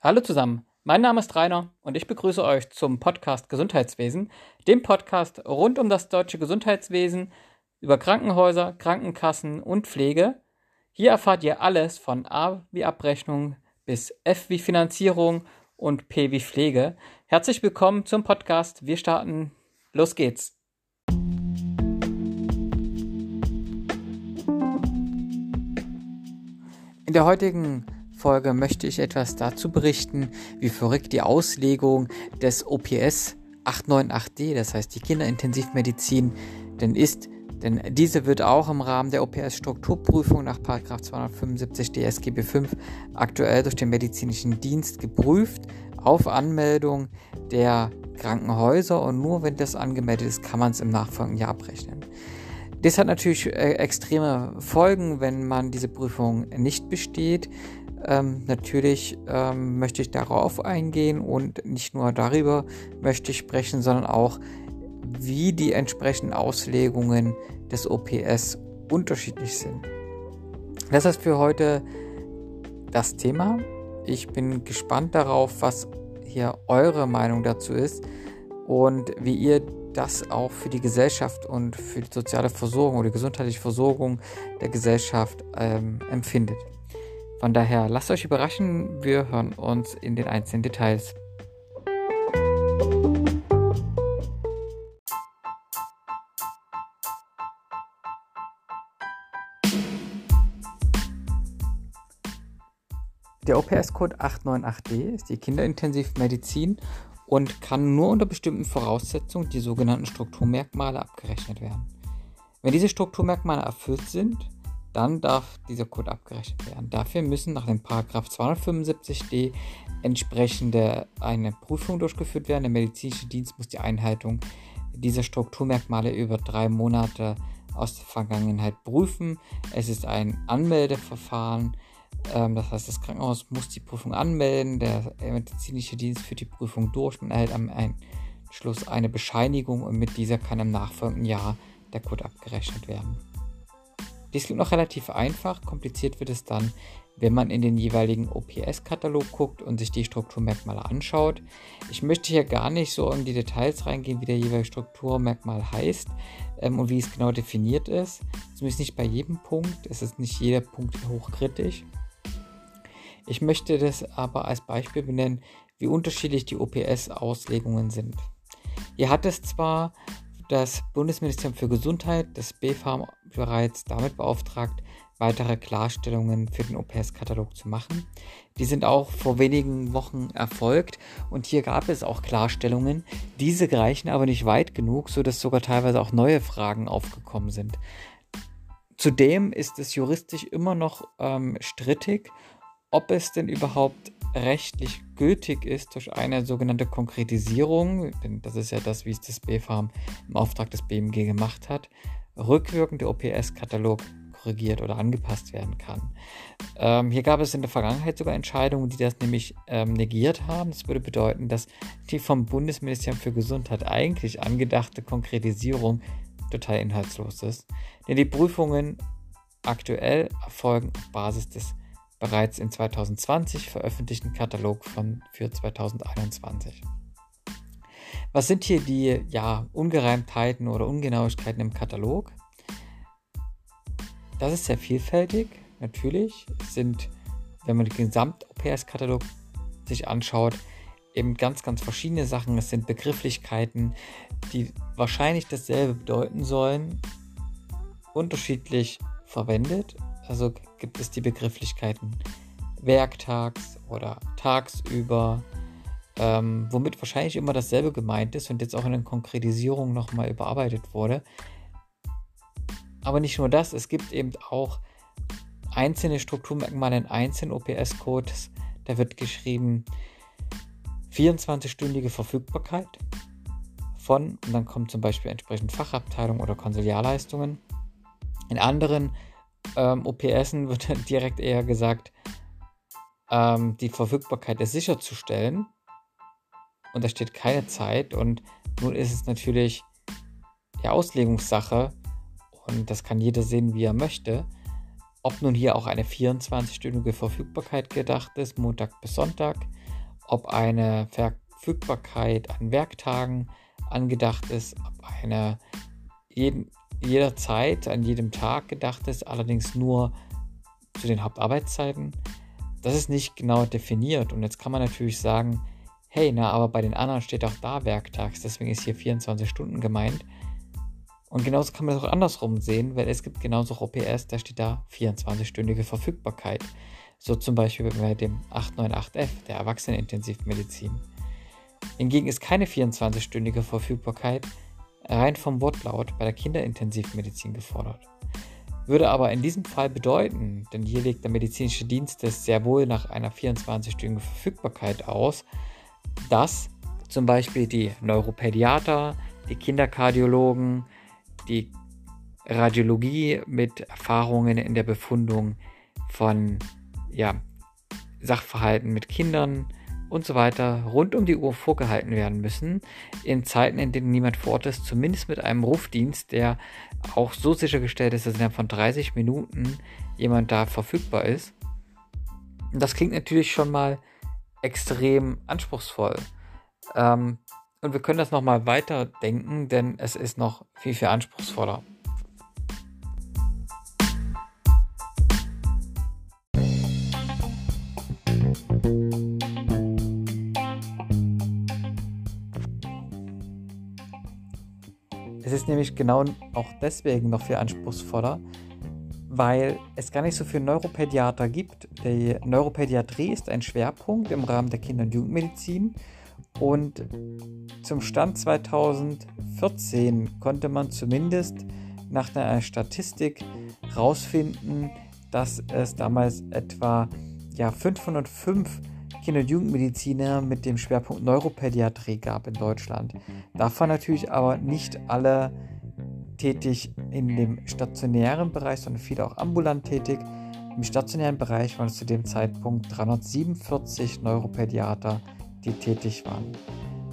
Hallo zusammen, mein Name ist Rainer und ich begrüße euch zum Podcast Gesundheitswesen, dem Podcast rund um das deutsche Gesundheitswesen, über Krankenhäuser, Krankenkassen und Pflege. Hier erfahrt ihr alles von A wie Abrechnung bis F wie Finanzierung und P wie Pflege. Herzlich willkommen zum Podcast. Wir starten. Los geht's. In der heutigen Folge möchte ich etwas dazu berichten, wie verrückt die Auslegung des OPS 898D, das heißt die Kinderintensivmedizin, denn ist. Denn diese wird auch im Rahmen der OPS-Strukturprüfung nach 275 DSGB 5 aktuell durch den medizinischen Dienst geprüft auf Anmeldung der Krankenhäuser und nur wenn das angemeldet ist, kann man es im nachfolgenden Jahr abrechnen. Das hat natürlich äh, extreme Folgen, wenn man diese Prüfung nicht besteht. Ähm, natürlich ähm, möchte ich darauf eingehen und nicht nur darüber möchte ich sprechen, sondern auch, wie die entsprechenden Auslegungen des OPS unterschiedlich sind. Das ist für heute das Thema. Ich bin gespannt darauf, was hier eure Meinung dazu ist und wie ihr das auch für die Gesellschaft und für die soziale Versorgung oder die gesundheitliche Versorgung der Gesellschaft ähm, empfindet. Von daher lasst euch überraschen, wir hören uns in den einzelnen Details. Der OPS-Code 898D ist die Kinderintensivmedizin und kann nur unter bestimmten Voraussetzungen die sogenannten Strukturmerkmale abgerechnet werden. Wenn diese Strukturmerkmale erfüllt sind, dann darf dieser Code abgerechnet werden. Dafür müssen nach dem Paragraph 275d entsprechende eine Prüfung durchgeführt werden. Der medizinische Dienst muss die Einhaltung dieser Strukturmerkmale über drei Monate aus der Vergangenheit prüfen. Es ist ein Anmeldeverfahren ähm, das heißt, das Krankenhaus muss die Prüfung anmelden, der medizinische Dienst führt die Prüfung durch und erhält am Schluss eine Bescheinigung und mit dieser kann im nachfolgenden Jahr der Code abgerechnet werden. Dies klingt noch relativ einfach, kompliziert wird es dann, wenn man in den jeweiligen OPS-Katalog guckt und sich die Strukturmerkmale anschaut. Ich möchte hier gar nicht so in die Details reingehen, wie der jeweilige Strukturmerkmal heißt ähm, und wie es genau definiert ist. Zumindest nicht bei jedem Punkt, es ist nicht jeder Punkt hochkritisch. Ich möchte das aber als Beispiel benennen, wie unterschiedlich die OPS-Auslegungen sind. Hier hat es zwar das Bundesministerium für Gesundheit, das BfArM, bereits damit beauftragt, weitere Klarstellungen für den OPS-Katalog zu machen. Die sind auch vor wenigen Wochen erfolgt und hier gab es auch Klarstellungen. Diese reichen aber nicht weit genug, sodass sogar teilweise auch neue Fragen aufgekommen sind. Zudem ist es juristisch immer noch ähm, strittig ob es denn überhaupt rechtlich gültig ist durch eine sogenannte Konkretisierung, denn das ist ja das, wie es das BfArM im Auftrag des BMG gemacht hat, rückwirkend der OPS-Katalog korrigiert oder angepasst werden kann. Ähm, hier gab es in der Vergangenheit sogar Entscheidungen, die das nämlich ähm, negiert haben. Das würde bedeuten, dass die vom Bundesministerium für Gesundheit eigentlich angedachte Konkretisierung total inhaltslos ist. Denn die Prüfungen aktuell erfolgen auf Basis des bereits in 2020 veröffentlichten Katalog von, für 2021. Was sind hier die ja, Ungereimtheiten oder Ungenauigkeiten im Katalog? Das ist sehr vielfältig, natürlich. Es sind, wenn man den Gesamt-OPS-Katalog sich anschaut, eben ganz, ganz verschiedene Sachen. Es sind Begrifflichkeiten, die wahrscheinlich dasselbe bedeuten sollen, unterschiedlich verwendet also gibt es die Begrifflichkeiten werktags oder tagsüber, ähm, womit wahrscheinlich immer dasselbe gemeint ist und jetzt auch in den Konkretisierungen nochmal überarbeitet wurde. Aber nicht nur das, es gibt eben auch einzelne Strukturmerkmale in einzelnen OPS-Codes. Da wird geschrieben 24-stündige Verfügbarkeit von, und dann kommt zum Beispiel entsprechend Fachabteilung oder Konsiliarleistungen. In anderen ähm, OPSen wird direkt eher gesagt, ähm, die Verfügbarkeit ist sicherzustellen. Und da steht keine Zeit. Und nun ist es natürlich ja, Auslegungssache. Und das kann jeder sehen, wie er möchte. Ob nun hier auch eine 24-stündige Verfügbarkeit gedacht ist, Montag bis Sonntag, ob eine Verfügbarkeit an Werktagen angedacht ist, ob eine jeden, jederzeit, an jedem Tag gedacht ist, allerdings nur zu den Hauptarbeitszeiten. Das ist nicht genau definiert und jetzt kann man natürlich sagen, hey, na, aber bei den anderen steht auch da werktags, deswegen ist hier 24 Stunden gemeint. Und genauso kann man das auch andersrum sehen, weil es gibt genauso auch OPS, da steht da 24-stündige Verfügbarkeit. So zum Beispiel bei dem 898F, der Erwachsenenintensivmedizin. Hingegen ist keine 24-stündige Verfügbarkeit rein vom Wortlaut bei der Kinderintensivmedizin gefordert. Würde aber in diesem Fall bedeuten, denn hier legt der medizinische Dienst es sehr wohl nach einer 24-stündigen Verfügbarkeit aus, dass zum Beispiel die Neuropädiater, die Kinderkardiologen, die Radiologie mit Erfahrungen in der Befundung von ja, Sachverhalten mit Kindern und so weiter rund um die Uhr vorgehalten werden müssen, in Zeiten, in denen niemand vor Ort ist, zumindest mit einem Rufdienst, der auch so sichergestellt ist, dass innerhalb von 30 Minuten jemand da verfügbar ist. Das klingt natürlich schon mal extrem anspruchsvoll. Ähm, und wir können das nochmal weiter denken, denn es ist noch viel, viel anspruchsvoller. Es ist nämlich genau auch deswegen noch viel anspruchsvoller, weil es gar nicht so viele Neuropädiater gibt. Die Neuropädiatrie ist ein Schwerpunkt im Rahmen der Kinder- und Jugendmedizin und zum Stand 2014 konnte man zumindest nach einer Statistik herausfinden, dass es damals etwa ja, 505 Kinder- und Jugendmediziner mit dem Schwerpunkt Neuropädiatrie gab in Deutschland. Davon natürlich aber nicht alle tätig in dem stationären Bereich, sondern viele auch ambulant tätig. Im stationären Bereich waren es zu dem Zeitpunkt 347 Neuropädiater, die tätig waren.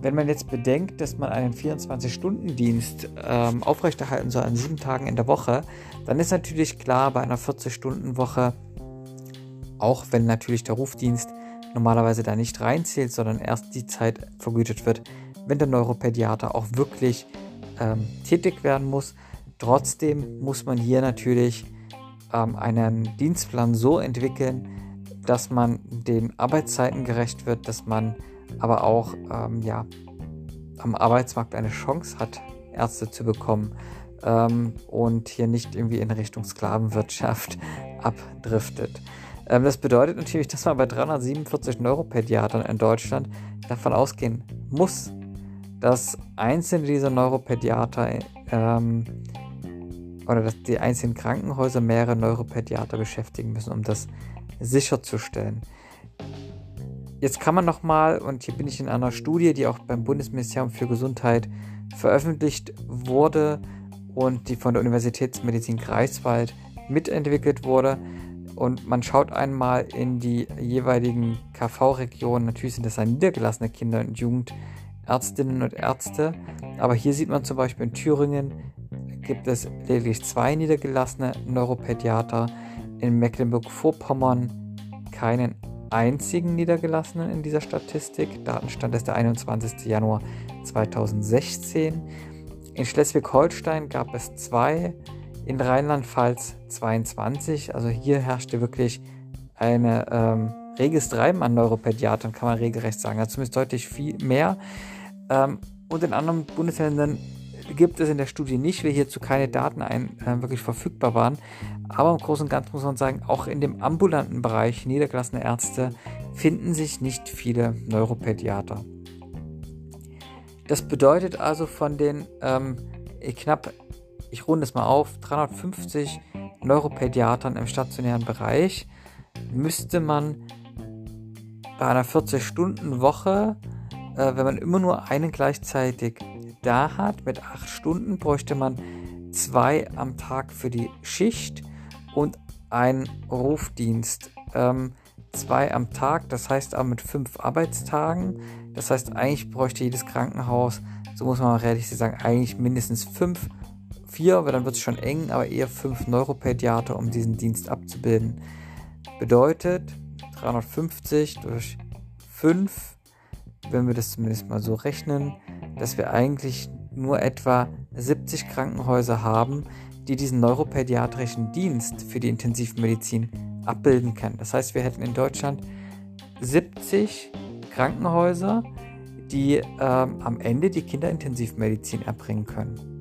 Wenn man jetzt bedenkt, dass man einen 24-Stunden-Dienst ähm, aufrechterhalten soll an sieben Tagen in der Woche, dann ist natürlich klar, bei einer 40-Stunden-Woche, auch wenn natürlich der Rufdienst normalerweise da nicht reinzählt, sondern erst die Zeit vergütet wird, wenn der Neuropädiater auch wirklich ähm, tätig werden muss. Trotzdem muss man hier natürlich ähm, einen Dienstplan so entwickeln, dass man den Arbeitszeiten gerecht wird, dass man aber auch ähm, ja, am Arbeitsmarkt eine Chance hat, Ärzte zu bekommen ähm, und hier nicht irgendwie in Richtung Sklavenwirtschaft abdriftet. Ähm, das bedeutet natürlich, dass man bei 347 Neuropädiatern in Deutschland davon ausgehen muss, dass einzelne dieser Neuropädiater ähm, oder dass die einzelnen Krankenhäuser mehrere Neuropädiater beschäftigen müssen, um das sicherzustellen. Jetzt kann man nochmal, und hier bin ich in einer Studie, die auch beim Bundesministerium für Gesundheit veröffentlicht wurde und die von der Universitätsmedizin Greifswald mitentwickelt wurde, und man schaut einmal in die jeweiligen KV-Regionen. Natürlich sind das dann niedergelassene Kinder- und Jugendärztinnen und Ärzte. Aber hier sieht man zum Beispiel in Thüringen gibt es lediglich zwei niedergelassene Neuropädiater. In Mecklenburg-Vorpommern keinen einzigen niedergelassenen in dieser Statistik. Datenstand ist der 21. Januar 2016. In Schleswig-Holstein gab es zwei in Rheinland-Pfalz 22. Also hier herrschte wirklich eine ähm, reges Treiben an Neuropädiatern, kann man regelrecht sagen. Also zumindest deutlich viel mehr. Ähm, und in anderen Bundesländern gibt es in der Studie nicht, weil hierzu keine Daten ein, äh, wirklich verfügbar waren. Aber im Großen und Ganzen muss man sagen, auch in dem ambulanten Bereich niedergelassene Ärzte finden sich nicht viele Neuropädiater. Das bedeutet also von den ähm, knapp ich runde es mal auf, 350 Neuropädiatern im stationären Bereich, müsste man bei einer 40-Stunden-Woche, äh, wenn man immer nur einen gleichzeitig da hat, mit 8 Stunden bräuchte man zwei am Tag für die Schicht und einen Rufdienst. Ähm, zwei am Tag, das heißt aber mit fünf Arbeitstagen. Das heißt, eigentlich bräuchte jedes Krankenhaus, so muss man realistisch sagen, eigentlich mindestens fünf vier, weil dann wird es schon eng, aber eher fünf Neuropädiater, um diesen Dienst abzubilden. Bedeutet 350 durch 5 wenn wir das zumindest mal so rechnen, dass wir eigentlich nur etwa 70 Krankenhäuser haben, die diesen neuropädiatrischen Dienst für die Intensivmedizin abbilden können. Das heißt, wir hätten in Deutschland 70 Krankenhäuser, die ähm, am Ende die Kinderintensivmedizin erbringen können.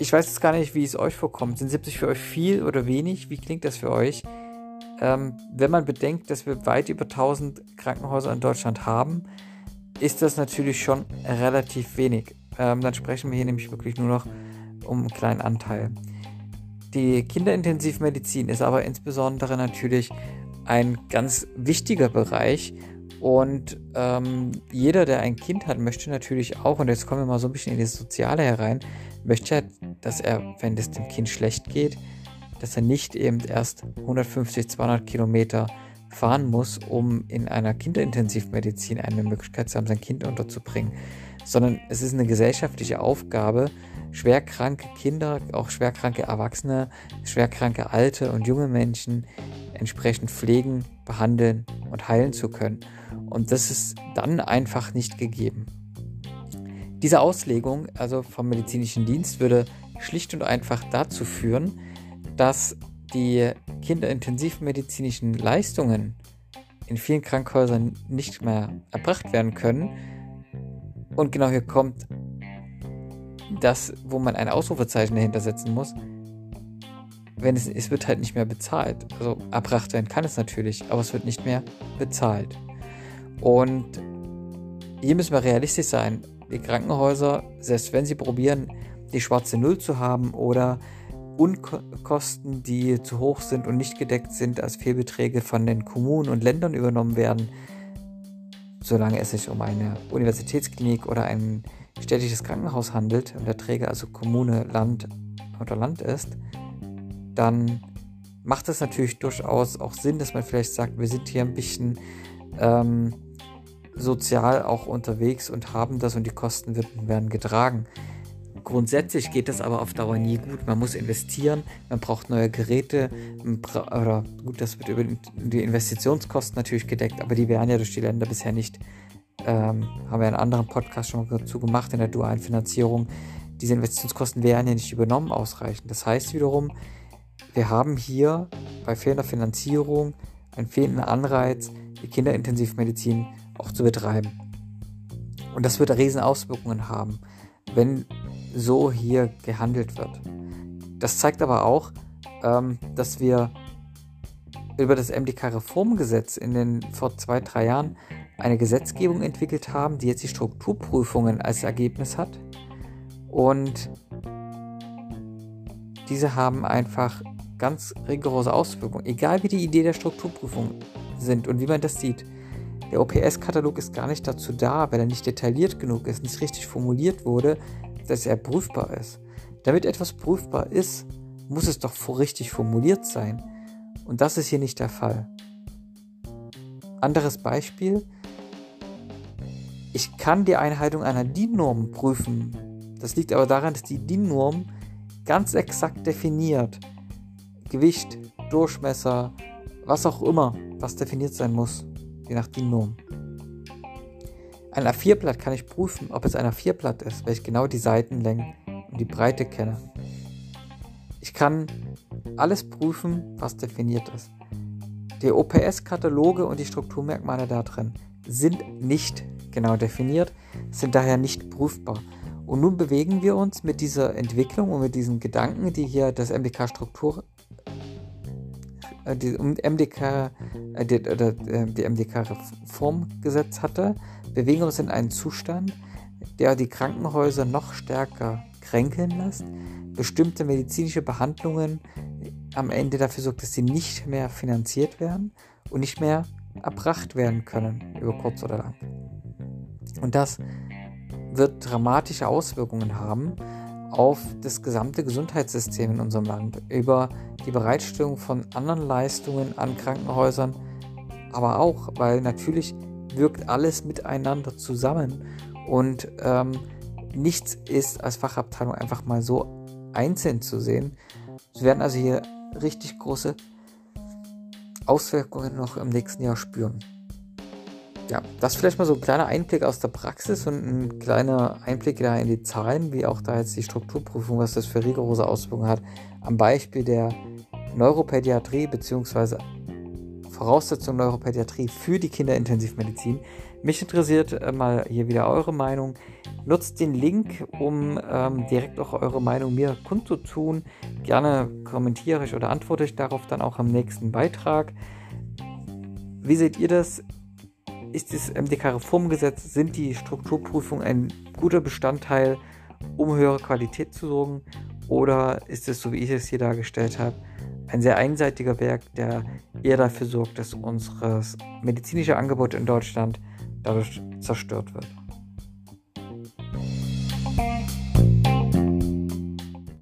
Ich weiß jetzt gar nicht, wie es euch vorkommt. Sind 70 für euch viel oder wenig? Wie klingt das für euch? Ähm, wenn man bedenkt, dass wir weit über 1000 Krankenhäuser in Deutschland haben, ist das natürlich schon relativ wenig. Ähm, dann sprechen wir hier nämlich wirklich nur noch um einen kleinen Anteil. Die Kinderintensivmedizin ist aber insbesondere natürlich ein ganz wichtiger Bereich und ähm, jeder, der ein Kind hat, möchte natürlich auch, und jetzt kommen wir mal so ein bisschen in das Soziale herein, möchte, dass er, wenn es dem Kind schlecht geht, dass er nicht eben erst 150, 200 Kilometer fahren muss, um in einer Kinderintensivmedizin eine Möglichkeit zu haben, sein Kind unterzubringen, sondern es ist eine gesellschaftliche Aufgabe, schwerkranke Kinder, auch schwerkranke Erwachsene, schwerkranke alte und junge Menschen entsprechend pflegen, behandeln und heilen zu können. Und das ist dann einfach nicht gegeben. Diese Auslegung, also vom medizinischen Dienst, würde schlicht und einfach dazu führen, dass die kinderintensivmedizinischen Leistungen in vielen Krankenhäusern nicht mehr erbracht werden können. Und genau hier kommt das, wo man ein Ausrufezeichen dahinter setzen muss. Wenn es, es wird halt nicht mehr bezahlt. Also erbracht werden kann es natürlich, aber es wird nicht mehr bezahlt. Und hier müssen wir realistisch sein. Die Krankenhäuser, selbst wenn sie probieren, die schwarze Null zu haben oder Unkosten, die zu hoch sind und nicht gedeckt sind, als Fehlbeträge von den Kommunen und Ländern übernommen werden, solange es sich um eine Universitätsklinik oder ein städtisches Krankenhaus handelt und der Träger also Kommune, Land oder Land ist, dann macht es natürlich durchaus auch Sinn, dass man vielleicht sagt, wir sind hier ein bisschen ähm, sozial auch unterwegs und haben das und die Kosten werden getragen. Grundsätzlich geht das aber auf Dauer nie gut. Man muss investieren, man braucht neue Geräte, oder gut, das wird über die Investitionskosten natürlich gedeckt, aber die werden ja durch die Länder bisher nicht, ähm, haben wir einen anderen Podcast schon dazu gemacht in der dualen Finanzierung. Diese Investitionskosten werden ja nicht übernommen ausreichend. Das heißt wiederum, wir haben hier bei fehlender Finanzierung einen fehlenden Anreiz, die Kinderintensivmedizin auch zu betreiben. Und das wird riesen Auswirkungen haben, wenn so hier gehandelt wird. Das zeigt aber auch, ähm, dass wir über das MDK-Reformgesetz in den vor zwei, drei Jahren eine Gesetzgebung entwickelt haben, die jetzt die Strukturprüfungen als Ergebnis hat. Und diese haben einfach ganz rigorose Auswirkungen, egal wie die Idee der Strukturprüfung sind und wie man das sieht. Der OPS-Katalog ist gar nicht dazu da, weil er nicht detailliert genug ist, nicht richtig formuliert wurde, dass er prüfbar ist. Damit etwas prüfbar ist, muss es doch richtig formuliert sein. Und das ist hier nicht der Fall. Anderes Beispiel. Ich kann die Einhaltung einer DIN-Norm prüfen. Das liegt aber daran, dass die DIN-Norm ganz exakt definiert. Gewicht, Durchmesser, was auch immer, was definiert sein muss, je nach DIN-Norm. Ein A4-Blatt kann ich prüfen, ob es ein A4-Blatt ist, weil ich genau die Seitenlängen und die Breite kenne. Ich kann alles prüfen, was definiert ist. Die OPS-Kataloge und die Strukturmerkmale da drin sind nicht genau definiert, sind daher nicht prüfbar. Und nun bewegen wir uns mit dieser Entwicklung und mit diesen Gedanken, die hier das MDK-Struktur, äh, die MDK, äh, die, äh, die MDK-Reformgesetz hatte, bewegen uns in einen Zustand, der die Krankenhäuser noch stärker kränkeln lässt, bestimmte medizinische Behandlungen am Ende dafür sorgt, dass sie nicht mehr finanziert werden und nicht mehr erbracht werden können, über kurz oder lang. Und das wird dramatische Auswirkungen haben auf das gesamte Gesundheitssystem in unserem Land, über die Bereitstellung von anderen Leistungen an Krankenhäusern, aber auch, weil natürlich wirkt alles miteinander zusammen und ähm, nichts ist als Fachabteilung einfach mal so einzeln zu sehen. Wir werden also hier richtig große Auswirkungen noch im nächsten Jahr spüren. Ja, das vielleicht mal so ein kleiner Einblick aus der Praxis und ein kleiner Einblick da in die Zahlen, wie auch da jetzt die Strukturprüfung, was das für rigorose Auswirkungen hat, am Beispiel der Neuropädiatrie bzw. Voraussetzungen Neuropädiatrie für die Kinderintensivmedizin. Mich interessiert äh, mal hier wieder eure Meinung. Nutzt den Link, um ähm, direkt auch eure Meinung mir kundzutun. Gerne kommentiere ich oder antworte ich darauf dann auch im nächsten Beitrag. Wie seht ihr das? Ist das MDK-Reformgesetz, sind die Strukturprüfungen ein guter Bestandteil, um höhere Qualität zu sorgen? Oder ist es, so wie ich es hier dargestellt habe, ein sehr einseitiger Werk, der eher dafür sorgt, dass unser medizinische Angebot in Deutschland dadurch zerstört wird?